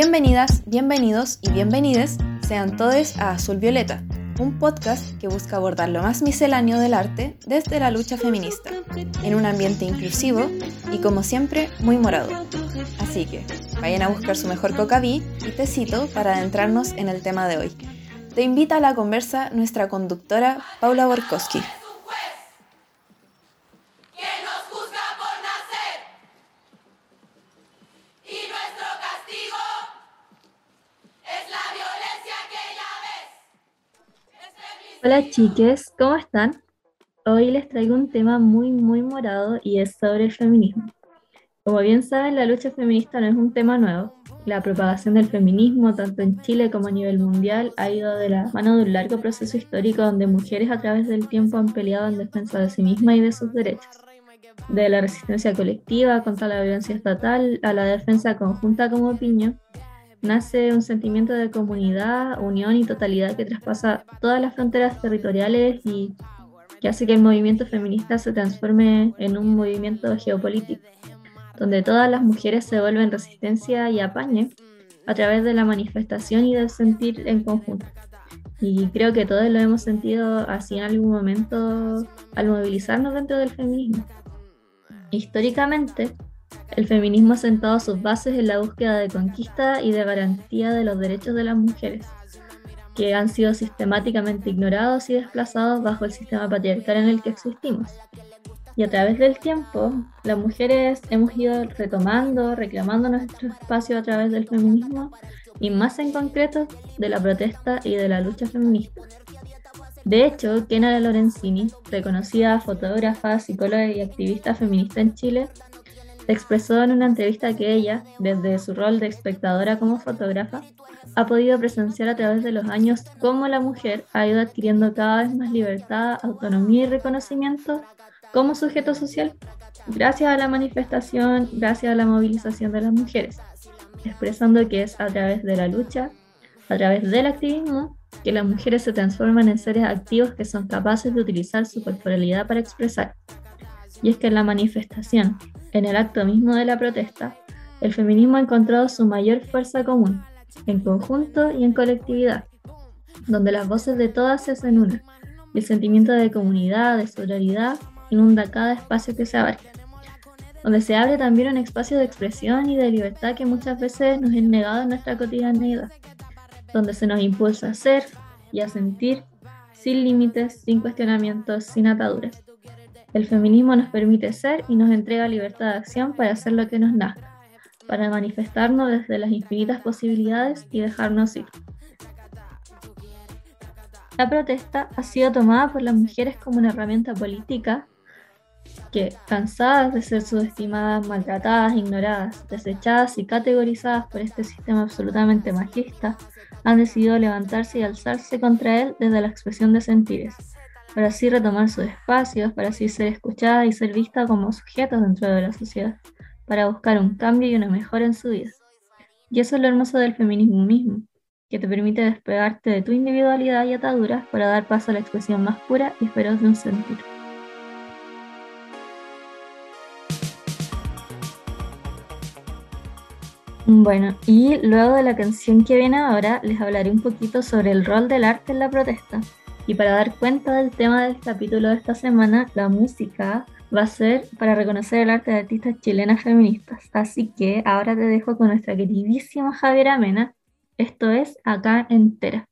Bienvenidas, bienvenidos y bienvenides sean todos a Azul Violeta, un podcast que busca abordar lo más misceláneo del arte desde la lucha feminista, en un ambiente inclusivo y como siempre muy morado. Así que vayan a buscar su mejor cocaví y tecito para adentrarnos en el tema de hoy. Te invita a la conversa nuestra conductora Paula Borkowski. Hola chiques, ¿cómo están? Hoy les traigo un tema muy, muy morado y es sobre el feminismo. Como bien saben, la lucha feminista no es un tema nuevo. La propagación del feminismo, tanto en Chile como a nivel mundial, ha ido de la mano de un largo proceso histórico donde mujeres a través del tiempo han peleado en defensa de sí mismas y de sus derechos. De la resistencia colectiva contra la violencia estatal a la defensa conjunta como piño, nace un sentimiento de comunidad, unión y totalidad que traspasa todas las fronteras territoriales y que hace que el movimiento feminista se transforme en un movimiento geopolítico, donde todas las mujeres se vuelven resistencia y apañe a través de la manifestación y del sentir en conjunto. Y creo que todos lo hemos sentido así en algún momento al movilizarnos dentro del feminismo. Históricamente, el feminismo ha sentado sus bases en la búsqueda de conquista y de garantía de los derechos de las mujeres, que han sido sistemáticamente ignorados y desplazados bajo el sistema patriarcal en el que existimos. Y a través del tiempo, las mujeres hemos ido retomando, reclamando nuestro espacio a través del feminismo y más en concreto de la protesta y de la lucha feminista. De hecho, Kenara Lorenzini, reconocida fotógrafa, psicóloga y activista feminista en Chile, expresó en una entrevista que ella, desde su rol de espectadora como fotógrafa, ha podido presenciar a través de los años cómo la mujer ha ido adquiriendo cada vez más libertad, autonomía y reconocimiento como sujeto social, gracias a la manifestación, gracias a la movilización de las mujeres, expresando que es a través de la lucha, a través del activismo, que las mujeres se transforman en seres activos que son capaces de utilizar su corporalidad para expresar. Y es que en la manifestación, en el acto mismo de la protesta, el feminismo ha encontrado su mayor fuerza común, en conjunto y en colectividad, donde las voces de todas se hacen una, y el sentimiento de comunidad, de solidaridad, inunda cada espacio que se abarca, donde se abre también un espacio de expresión y de libertad que muchas veces nos es negado en nuestra cotidianeidad, donde se nos impulsa a ser y a sentir sin límites, sin cuestionamientos, sin ataduras. El feminismo nos permite ser y nos entrega libertad de acción para hacer lo que nos nazca, para manifestarnos desde las infinitas posibilidades y dejarnos ir. La protesta ha sido tomada por las mujeres como una herramienta política que, cansadas de ser subestimadas, maltratadas, ignoradas, desechadas y categorizadas por este sistema absolutamente machista, han decidido levantarse y alzarse contra él desde la expresión de sentires, para así retomar sus espacios, para así ser escuchada y ser vista como sujetos dentro de la sociedad, para buscar un cambio y una mejora en su vida. Y eso es lo hermoso del feminismo mismo, que te permite despegarte de tu individualidad y ataduras para dar paso a la expresión más pura y feroz de un sentir. Bueno, y luego de la canción que viene ahora, les hablaré un poquito sobre el rol del arte en la protesta. Y para dar cuenta del tema del capítulo de esta semana, la música va a ser para reconocer el arte de artistas chilenas feministas. Así que ahora te dejo con nuestra queridísima Javiera Mena. Esto es Acá Entera.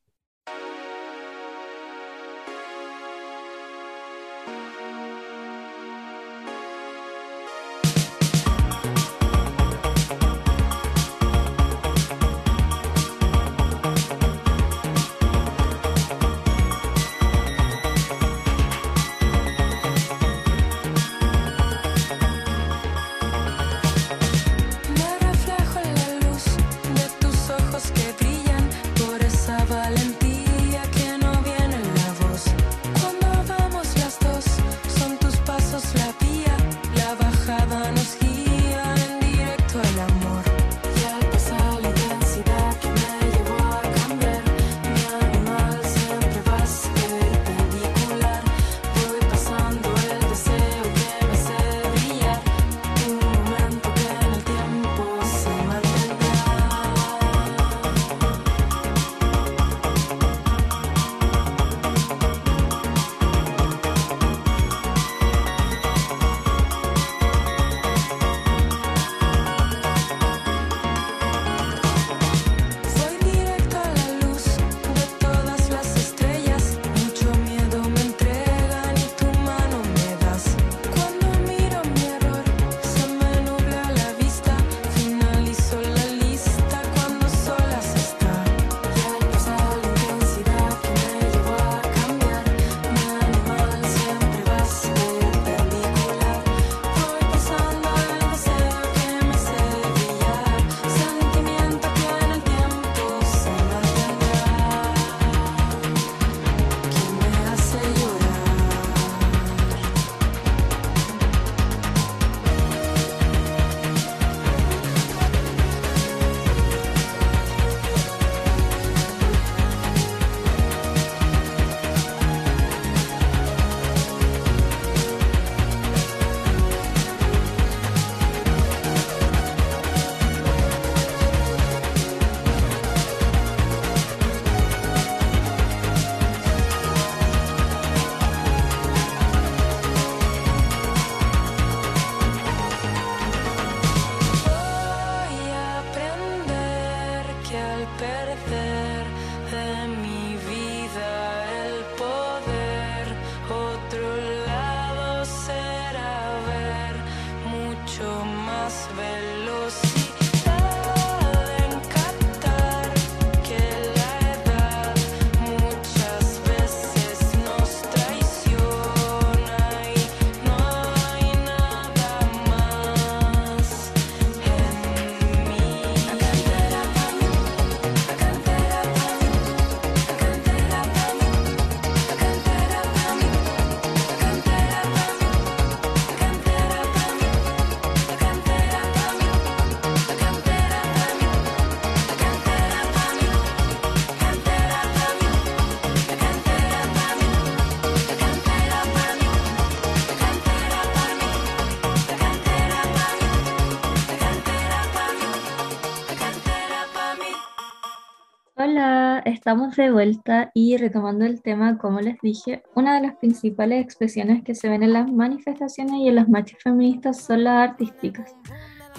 Estamos de vuelta y retomando el tema, como les dije, una de las principales expresiones que se ven en las manifestaciones y en las marchas feministas son las artísticas.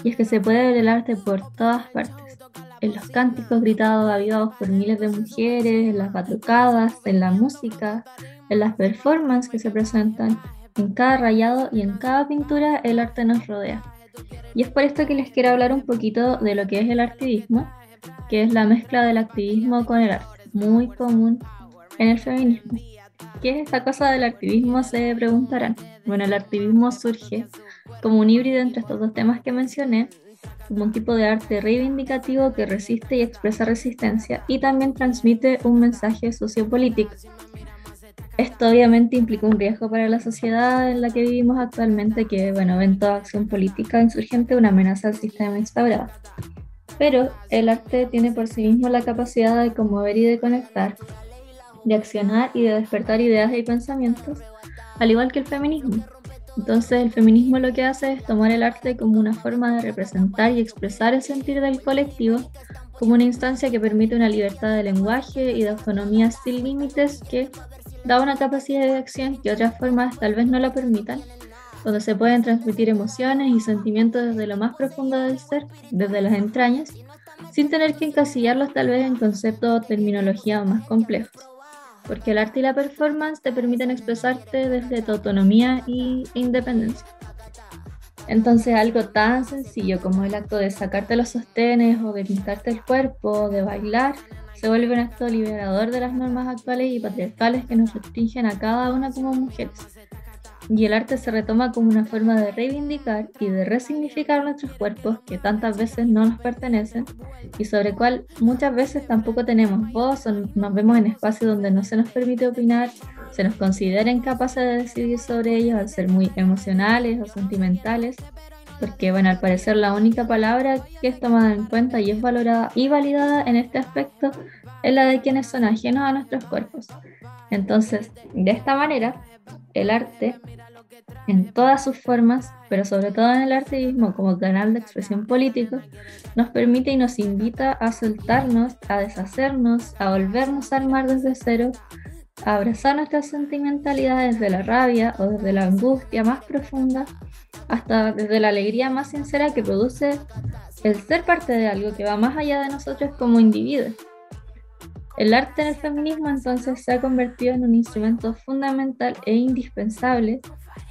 Y es que se puede ver el arte por todas partes. En los cánticos gritados, avivados por miles de mujeres, en las batucadas, en la música, en las performances que se presentan, en cada rayado y en cada pintura el arte nos rodea. Y es por esto que les quiero hablar un poquito de lo que es el activismo, que es la mezcla del activismo con el arte muy común en el feminismo. ¿Qué es esta cosa del activismo? Se preguntarán. Bueno, el activismo surge como un híbrido entre estos dos temas que mencioné, como un tipo de arte reivindicativo que resiste y expresa resistencia y también transmite un mensaje sociopolítico. Esto obviamente implica un riesgo para la sociedad en la que vivimos actualmente, que bueno, ven toda acción política insurgente una amenaza al sistema instaurado pero el arte tiene por sí mismo la capacidad de conmover y de conectar, de accionar y de despertar ideas y pensamientos, al igual que el feminismo. Entonces el feminismo lo que hace es tomar el arte como una forma de representar y expresar el sentir del colectivo, como una instancia que permite una libertad de lenguaje y de autonomía sin límites que da una capacidad de acción que otras formas tal vez no la permitan donde se pueden transmitir emociones y sentimientos desde lo más profundo del ser, desde las entrañas, sin tener que encasillarlos tal vez en conceptos o terminología más complejos. Porque el arte y la performance te permiten expresarte desde tu autonomía e independencia. Entonces algo tan sencillo como el acto de sacarte los sostenes o de pintarte el cuerpo, de bailar, se vuelve un acto liberador de las normas actuales y patriarcales que nos restringen a cada una como mujeres y el arte se retoma como una forma de reivindicar y de resignificar nuestros cuerpos que tantas veces no nos pertenecen y sobre cual muchas veces tampoco tenemos voz o nos vemos en espacios donde no se nos permite opinar, se nos considera incapaces de decidir sobre ellos al ser muy emocionales o sentimentales, porque bueno, al parecer la única palabra que es tomada en cuenta y es valorada y validada en este aspecto es la de quienes son ajenos a nuestros cuerpos. Entonces, de esta manera, el arte en todas sus formas, pero sobre todo en el artismo como canal de expresión político, nos permite y nos invita a soltarnos, a deshacernos, a volvernos a armar desde cero, a abrazar nuestras sentimentalidades desde la rabia o desde la angustia más profunda, hasta desde la alegría más sincera que produce el ser parte de algo que va más allá de nosotros como individuos. El arte en el feminismo entonces se ha convertido en un instrumento fundamental e indispensable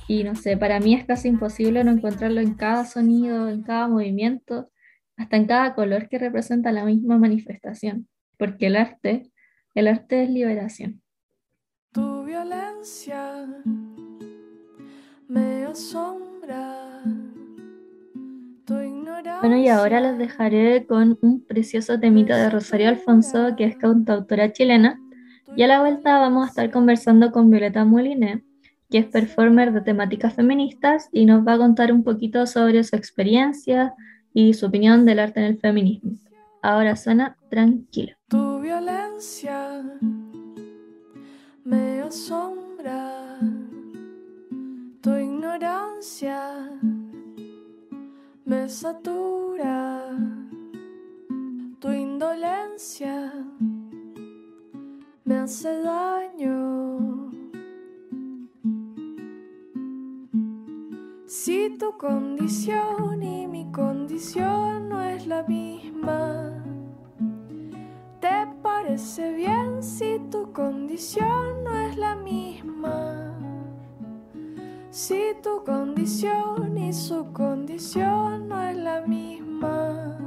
y no sé, para mí es casi imposible no encontrarlo en cada sonido, en cada movimiento, hasta en cada color que representa la misma manifestación, porque el arte, el arte es liberación. Tu violencia me asombra. Bueno, y ahora los dejaré con un precioso temita de Rosario Alfonso, que es cantautora chilena. Y a la vuelta vamos a estar conversando con Violeta Moliné, que es performer de temáticas feministas y nos va a contar un poquito sobre su experiencia y su opinión del arte en el feminismo. Ahora suena tranquila. Tu violencia me asombra, tu ignorancia me satura tu indolencia, me hace daño. Si tu condición y mi condición no es la misma, ¿te parece bien si tu condición no es la misma? Si tu condición y su condición no es la misma.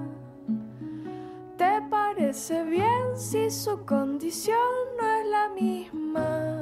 ¿Te parece bien si su condición no es la misma?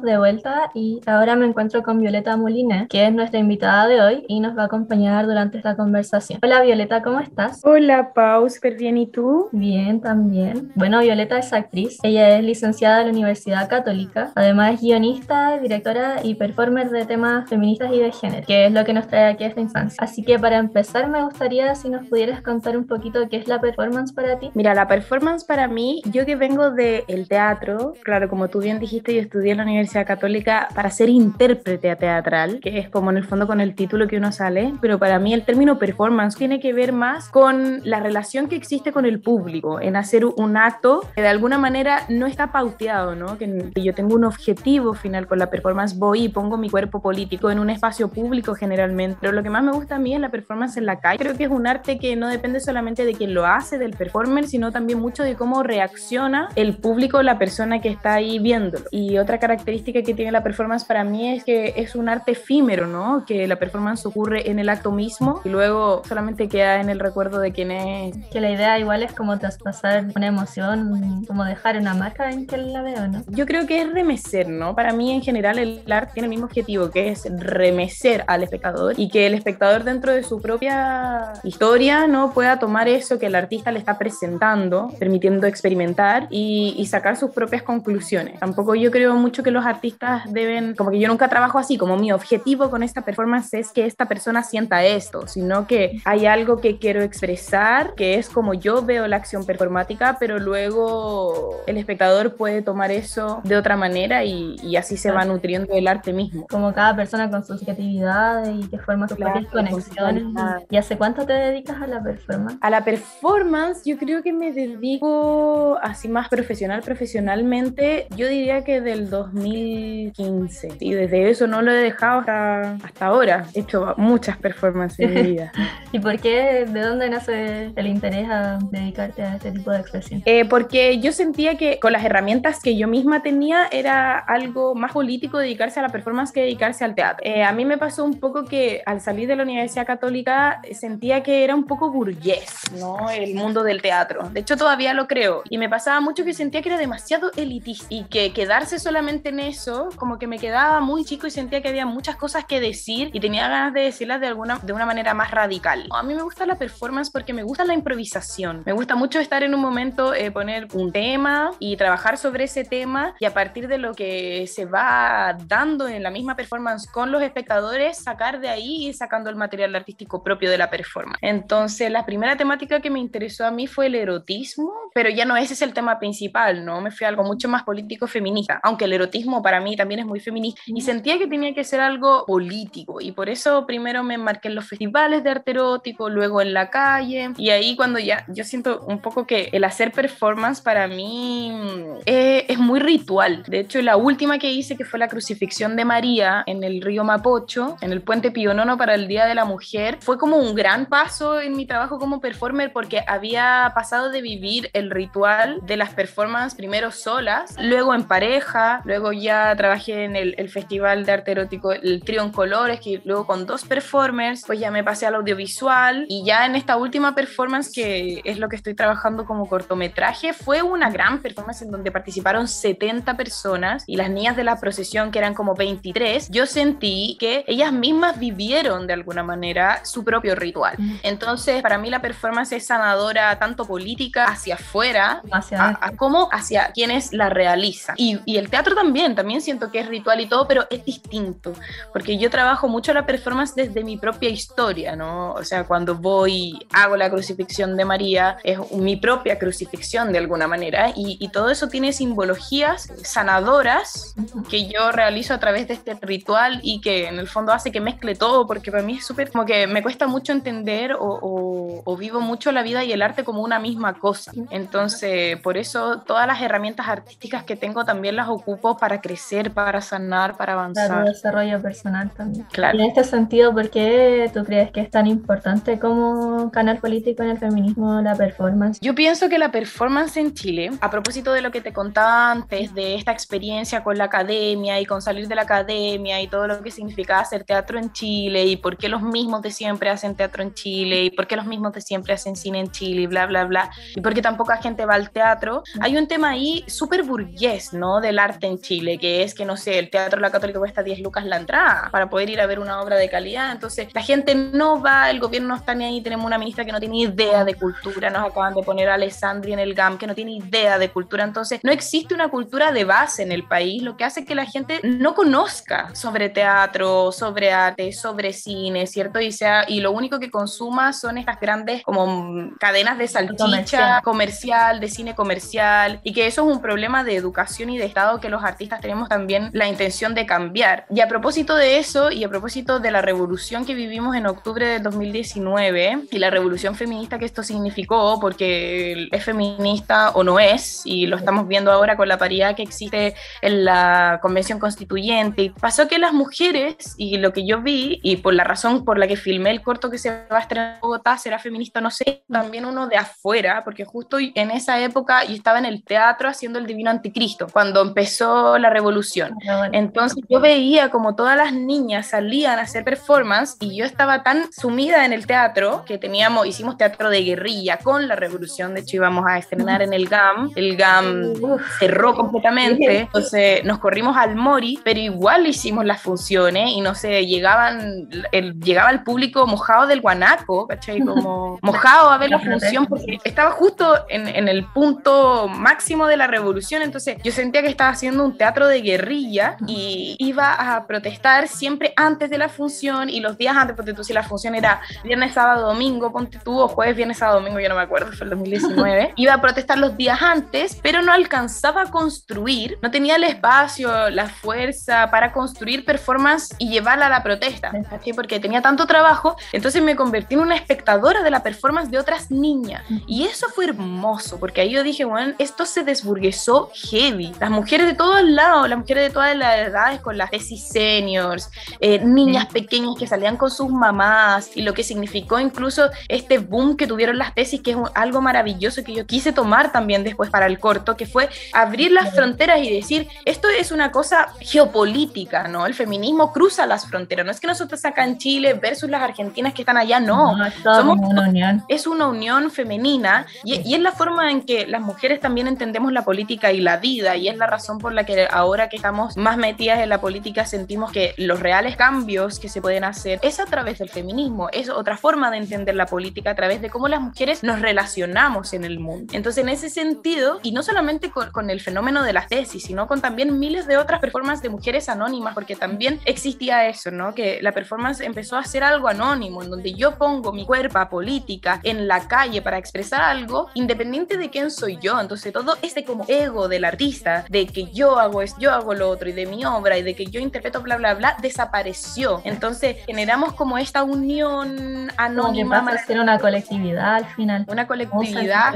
Estamos de vuelta y ahora me encuentro con Violeta Molina, que es nuestra invitada de hoy y nos va a acompañar durante esta conversación. Hola Violeta, ¿cómo estás? Hola Pau, súper bien, ¿y tú? Bien, también. Bueno, Violeta es actriz. Ella es licenciada de la Universidad Católica. Además es guionista, directora y performer de temas feministas y de género, que es lo que nos trae aquí a esta instancia. Así que para empezar me gustaría si nos pudieras contar un poquito qué es la performance para ti. Mira, la performance para mí, yo que vengo del teatro, claro, como tú bien dijiste, yo estudié en la Universidad Católica para ser intérprete teatral, que es como en el fondo con el título que uno sale, pero para mí el término performance tiene que ver más con la relación que existe con el público, en hacer un acto que de alguna manera no está pauteado, ¿no? Que yo tengo un objetivo final con la performance, voy y pongo mi cuerpo político en un espacio público generalmente, pero lo que más me gusta a mí es la performance en la calle. Creo que es un arte que no depende solamente de quien lo hace, del performer, sino también mucho de cómo reacciona el público, la persona que está ahí viéndolo. Y otra otra característica que tiene la performance para mí es que es un arte efímero, ¿no? Que la performance ocurre en el acto mismo y luego solamente queda en el recuerdo de quién es. Que la idea igual es como traspasar una emoción, como dejar una marca en que la veo, ¿no? Yo creo que es remecer, ¿no? Para mí en general el arte tiene el mismo objetivo, que es remecer al espectador y que el espectador dentro de su propia historia, ¿no? Pueda tomar eso que el artista le está presentando, permitiendo experimentar y, y sacar sus propias conclusiones. Tampoco yo creo mucho que los artistas deben, como que yo nunca trabajo así, como mi objetivo con esta performance es que esta persona sienta esto, sino que hay algo que quiero expresar, que es como yo veo la acción performática, pero luego el espectador puede tomar eso de otra manera y, y así se va nutriendo el arte mismo. Como cada persona con su subjetividad y que forma sus Claro, propias conexiones. ¿Y hace cuánto te dedicas a la performance? A la performance yo creo que me dedico así más profesional, profesionalmente, yo diría que del 2015. Y desde eso no lo he dejado hasta, hasta ahora. He hecho muchas performances en mi vida. ¿Y por qué? ¿De dónde nace el interés a dedicarte a este tipo de expresión? Eh, porque yo sentía que con las herramientas que yo misma tenía era algo más político dedicarse a la performance que dedicarse al teatro. Eh, a mí me pasó un poco que al salir de la Universidad Católica sentía que era un poco burgués, ¿no? El mundo del teatro. De hecho, todavía lo creo. Y me pasaba mucho que sentía que era demasiado elitista y que quedarse solamente en eso, como que me quedaba muy chico y sentía que había muchas cosas que decir y tenía ganas de decirlas de, alguna, de una manera más radical. A mí me gusta la performance porque me gusta la improvisación. Me gusta mucho estar en un momento, eh, poner un tema y trabajar sobre ese tema y a partir de lo que se va dando en la misma performance con los espectadores, sacar de ahí y sacando el material artístico propio de la performance. Entonces, la primera temática que me interesó a mí fue el erotismo, pero ya no ese es el tema principal, ¿no? Me fui a algo mucho más político feminista, aunque el erotismo para mí también es muy feminista y sentía que tenía que ser algo político y por eso primero me marqué en los festivales de arte erótico, luego en la calle y ahí cuando ya yo siento un poco que el hacer performance para mí mm, es, es muy ritual. De hecho, la última que hice que fue la crucifixión de María en el río Mapocho, en el puente Pío Nono para el Día de la Mujer, fue como un gran paso en mi trabajo como performer porque había pasado de vivir el ritual de las performances primero solas, luego en pareja, luego ya trabajé en el, el Festival de Arte Erótico, el Trío en Colores, que luego con dos performers, pues ya me pasé al audiovisual y ya en esta última performance que es lo que estoy trabajando como cortometraje, fue una gran performance en donde participaron 70 personas y las niñas de la procesión que eran como 23, yo sentí que ellas mismas vivieron de alguna manera su propio ritual. Entonces, para mí la performance es sanadora tanto política hacia afuera Hacia a- a- como hacia quienes la realizan. Y, y el teatro también, también siento que es ritual y todo, pero es distinto, porque yo trabajo mucho la performance desde mi propia historia, ¿no? O sea, cuando voy, hago la crucifixión de María, es mi propia crucifixión de alguna manera, y, y todo eso tiene simbologías sanadoras que yo realizo a través de este ritual y que en el fondo hace que mezcle todo, porque para mí es súper como que me cuesta mucho entender o, o- o vivo mucho la vida y el arte como una misma cosa. Entonces, por eso todas las herramientas artísticas que tengo también las ocupo para crecer, para sanar, para avanzar. desarrollo personal también. Claro. Y en este sentido, ¿por qué tú crees que es tan importante como canal político en el feminismo la performance? Yo pienso que la performance en Chile, a propósito de lo que te contaba antes, de esta experiencia con la academia y con salir de la academia y todo lo que significaba hacer teatro en Chile y por qué los mismos de siempre hacen teatro en Chile y por qué los mismos de siempre hacen cine en Chile y bla, bla, bla, y por qué tan poca gente va al teatro, hay un tema ahí súper burgués, ¿no? Del arte en Chile, que es que, no sé, el Teatro La Católica cuesta 10 lucas la entrada para poder ir a ver una obra de calidad, entonces la gente no va, el gobierno no está ni ahí, tenemos una ministra que no tiene idea de cultura, nos acaban de poner a Alessandri en el GAM, que no tiene idea de cultura, entonces no existe una cultura de base en el país, lo que hace que la gente no conozca sobre teatro, sobre arte, sobre cine, ¿cierto? Y, sea, y lo único que consuma son estas grandes como cadenas de salchicha Comercial. comercial, de cine comercial, y que eso es un problema de educación y de Estado que los artistas tenemos también la intención de cambiar. Y a propósito de eso, y a propósito de la revolución que vivimos en octubre del 2019, y la revolución feminista que esto significó, porque es feminista o no es, y lo estamos viendo ahora con la paridad que existe en la Convención Constituyente, pasó que las mujeres, y lo que yo vi, y por la razón por la que filmé el corto que se va a estrenar en Bogotá, será feminista no sé, también uno de afuera, porque justo en esa época yo estaba en el teatro haciendo el Divino Anticristo, cuando empezó empezó la revolución. Entonces yo veía como todas las niñas salían a hacer performance y yo estaba tan sumida en el teatro que teníamos, hicimos teatro de guerrilla con la revolución, de hecho íbamos a estrenar en el GAM, el GAM cerró completamente, entonces nos corrimos al Mori, pero igual hicimos las funciones y no sé, llegaban, el, llegaba el público mojado del guanaco, ¿cachai? Como mojado a ver la función porque estaba justo en, en el punto máximo de la revolución, entonces yo sentía que estaba haciendo un teatro de guerrilla y iba a protestar siempre antes de la función y los días antes, porque tú si la función era viernes, sábado, domingo, ponte tú, o jueves, viernes, sábado, domingo, yo no me acuerdo, fue el 2019, iba a protestar los días antes, pero no alcanzaba a construir, no tenía el espacio, la fuerza para construir performance y llevarla a la protesta, ¿sí? porque tenía tanto trabajo, entonces me convertí en una espectadora de la performance de otras niñas. Y eso fue hermoso, porque ahí yo dije, bueno, esto se desburguesó heavy, las mujeres de todos lados, las mujeres de todas las edades con las tesis seniors, eh, niñas pequeñas que salían con sus mamás y lo que significó incluso este boom que tuvieron las tesis, que es algo maravilloso que yo quise tomar también después para el corto, que fue abrir las fronteras y decir, esto es una cosa geopolítica, ¿no? El feminismo cruza las fronteras, no es que nosotros acá en Chile versus las argentinas que están allá, no, Somos, una unión. es una unión femenina y, y es la forma en que las mujeres también entendemos la política y la vida y es la razón por la que ahora que estamos más metidas en la política sentimos que los reales cambios que se pueden hacer es a través del feminismo, es otra forma de entender la política a través de cómo las mujeres nos relacionamos en el mundo. Entonces, en ese sentido, y no solamente con, el fenómeno de las tesis, sino con también miles de otras performances de mujeres anónimas, porque también existía eso, ¿no? Que la performance empezó a ser algo anónimo, en donde yo pongo mi cuerpo política en la calle para expresar algo, independiente de quién soy yo. Entonces, todo este como ego del artista, de que yo hago esto, yo hago lo otro, y de mi obra, y de que yo interpreto bla, bla, bla, desapareció. Entonces, generamos como esta unión anónima. Como ser una colectividad al final. Una colectividad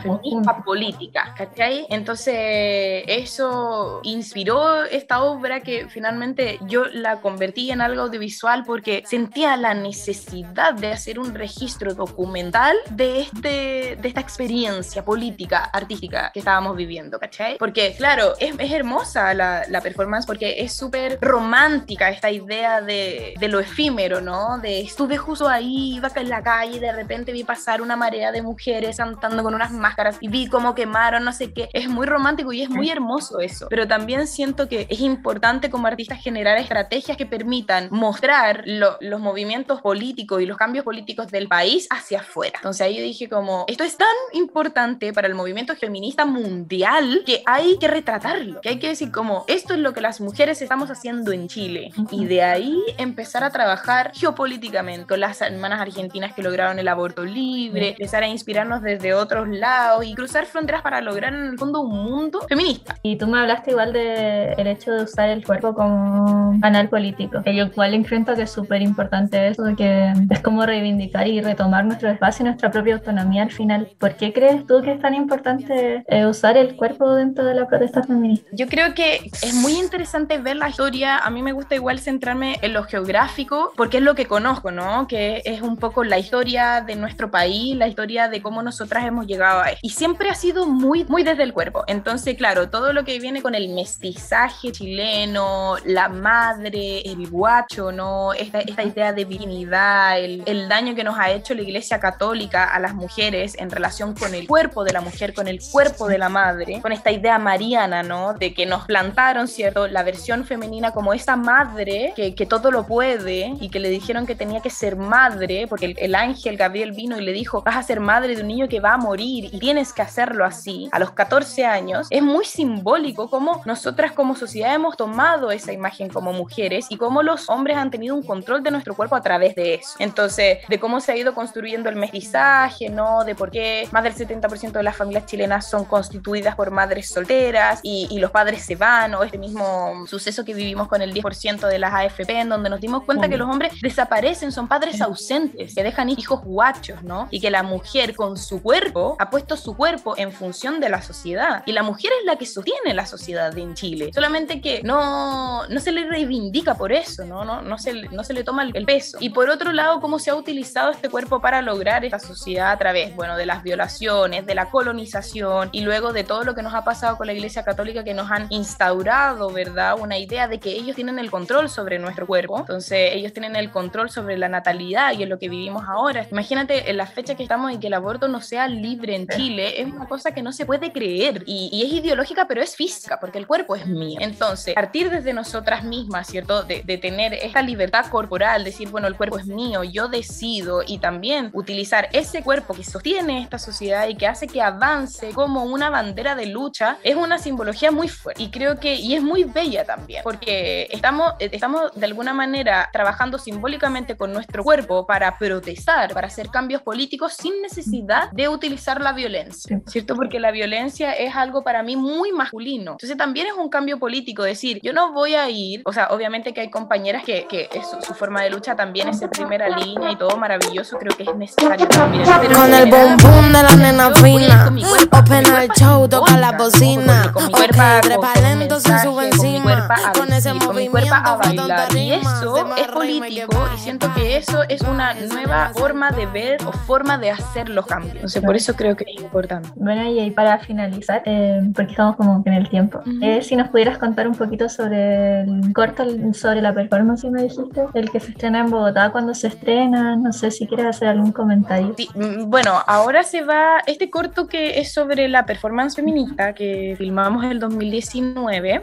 feminista política, ¿cachai? Entonces, eso inspiró esta obra que finalmente yo la convertí en algo audiovisual porque sentía la necesidad de hacer un registro documental de, este, de esta experiencia política, artística que estábamos viviendo, ¿cachai? Porque, claro, es, es hermosa la, la, performance porque es súper romántica esta idea de, de, lo efímero, ¿no? De estuve justo ahí, iba en la calle y de repente vi pasar una marea de mujeres cantando con unas máscaras y vi cómo quemaron, no sé qué. Es muy romántico y es muy hermoso eso. Pero también siento que es importante como artistas generar estrategias que permitan mostrar lo, los movimientos políticos y los cambios políticos del país hacia afuera. Entonces ahí yo dije como, esto es tan importante para el movimiento feminista mundial que hay que retratarlo, que hay que decir como, esto es lo que las mujeres estamos haciendo en Chile. Y de ahí empezar a trabajar geopolíticamente con las hermanas argentinas que lograron el aborto libre, empezar a inspirarnos desde otros lados y cruzar fronteras para lograr en el fondo un mundo feminista. Y tú me hablaste igual del el hecho de usar el cuerpo como canal político. Yo igual enfrento que es súper importante eso, que es como reivindicar y retomar nuestro espacio y nuestra propia autonomía al final. ¿Por qué crees tú que es tan importante eh, usar el cuerpo dentro de la protesta feminista? Yo creo que es muy interesante ver la historia. A mí me gusta igual centrarme en lo geográfico, porque es lo que conozco, ¿no? Que es un poco la historia de nuestro país, la historia de cómo nosotras hemos llegado a Y siempre ha sido muy, muy desde el cuerpo. Entonces, claro, todo lo que viene con el mestizaje chileno, la madre, el guacho, ¿no? Esta, esta idea de divinidad, el, el daño que nos ha hecho la Iglesia Católica a las mujeres en relación con el cuerpo de la mujer, con el cuerpo de la madre, con esta idea mariana, ¿no? De que nos plantaron, ¿cierto? La versión femenina como esa madre que, que todo lo puede y que le dijeron que tenía que ser madre, porque el, el, ángel Gabriel vino y le dijo, vas a ser madre de un niño que va a morir y tienes que hacerlo así, a los 14 años, es muy simbólico cómo nosotras como sociedad hemos tomado esa imagen como mujeres y cómo los hombres han tenido un control de nuestro cuerpo a través de eso. Entonces, de cómo se ha ido construyendo el mestizaje, ¿no? De por qué más del 70% de las familias chilenas son constituidas por madres solteras y, y los padres se van, o este mismo suceso que vivimos con el 10% de las AFP, en donde nos dimos cuenta que los hombres desaparecen, son padres ausentes, que dejan hijos guachos, ¿no? Y que la mujer con su cuerpo ha puesto su cuerpo en función de la sociedad. Y la mujer es la que sostiene la sociedad en Chile. Solamente que no, no se le reivindica por eso, ¿no? No, no, se, no se le toma el, peso. Y por otro lado, cómo se ha utilizado este cuerpo para lograr esta sociedad a través, bueno, de las violaciones, de la colonización y luego de todo lo que nos ha pasado con la Iglesia Católica que nos han instaurado, ¿verdad? Una idea de que ellos tienen el control sobre nuestro cuerpo, entonces ellos tienen el control sobre la natalidad y en lo que vivimos ahora. Imagínate en la fecha que estamos y que el aborto no sea libre en Chile, es una cosa que no se puede creer y, y es ideológica, pero es física, porque el cuerpo es mío. Entonces, partir desde nosotras mismas, ¿cierto? De, de tener esta libertad corporal, decir, bueno, el cuerpo es mío, yo decido y también utilizar ese cuerpo que sostiene esta sociedad y que hace que avance como una bandera de lucha, es una simbología muy fuerte y creo que, y es muy bella también, porque estamos, estamos de alguna manera trabajando simbólicamente con nuestro cuerpo para protestar, para hacer cambios políticos sin necesidad de utilizar la violencia, ¿cierto? Porque la violencia es algo para mí muy masculino. Entonces también es un cambio político, decir, yo no voy a ir, o sea, obviamente que hay compañeras que, que su, su, forma de lucha también es en primera línea y todo maravilloso, creo que es necesario también. Pero con el boom boom de la nena fina, open al show, toca la bocina, con mi cuerpo, Palento, se sube encima. Con ese movimiento, a bailar. Y eso es político y siento que eso es una nueva forma de ver o forma de hacer los cambios. Entonces, por eso creo que es importante. Bueno, y ahí para finalizar, eh, porque estamos como en el tiempo, uh -huh. eh, si nos pudieras contar un poquito sobre el corto, sobre la performance que me dijiste, el que se estrena en Bogotá, cuando se estrena, no sé si quieres hacer algún comentario. Sí, mm, bueno, ahora se va, este corto que es sobre la performance feminista que filmamos el 2010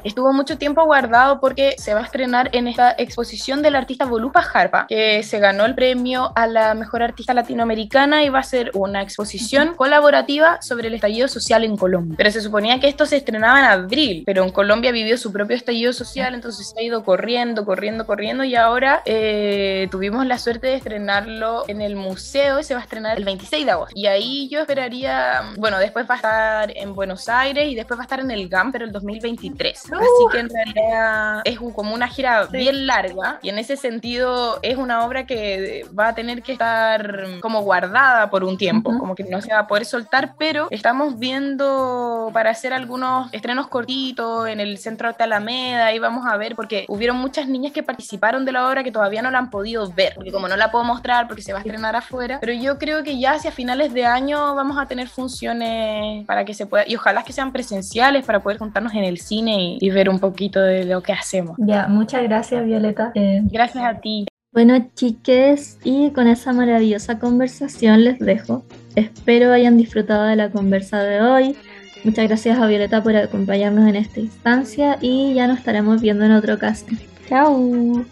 Estuvo mucho tiempo guardado porque se va a estrenar en esta exposición del artista Volupa Jarpa, que se ganó el premio a la mejor artista latinoamericana y va a ser una exposición colaborativa sobre el estallido social en Colombia. Pero se suponía que esto se estrenaba en abril, pero en Colombia vivió su propio estallido social, entonces se ha ido corriendo, corriendo, corriendo y ahora eh, tuvimos la suerte de estrenarlo en el museo y se va a estrenar el 26 de agosto. Y ahí yo esperaría, bueno, después va a estar en Buenos Aires y después va a estar en el GAM, pero el 2023. Uh. Así que en realidad es un, como una gira sí. bien larga y en ese sentido es una obra que va a tener que estar como guardada por un tiempo, uh -huh. como que no se va a poder soltar, pero estamos viendo para hacer algunos estrenos cortitos en el Centro Arte Alameda y vamos a ver porque hubieron muchas niñas que participaron de la obra que todavía no la han podido ver, porque como no la puedo mostrar porque se va a estrenar afuera, pero yo creo que ya hacia finales de año vamos a tener funciones para que se pueda, y ojalá que sean presenciales para poder juntarnos en el cine y, y ver un poquito de lo que hacemos. Ya, muchas gracias Violeta. Eh, gracias a ti. Bueno, chiques, y con esa maravillosa conversación les dejo. Espero hayan disfrutado de la conversa de hoy. Muchas gracias a Violeta por acompañarnos en esta instancia y ya nos estaremos viendo en otra ocasión. Chao.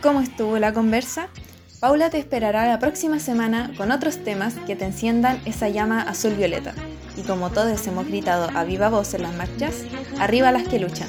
¿Cómo estuvo la conversa? Paula te esperará la próxima semana con otros temas que te enciendan esa llama azul violeta. Y como todos hemos gritado a viva voz en las marchas, arriba las que luchan.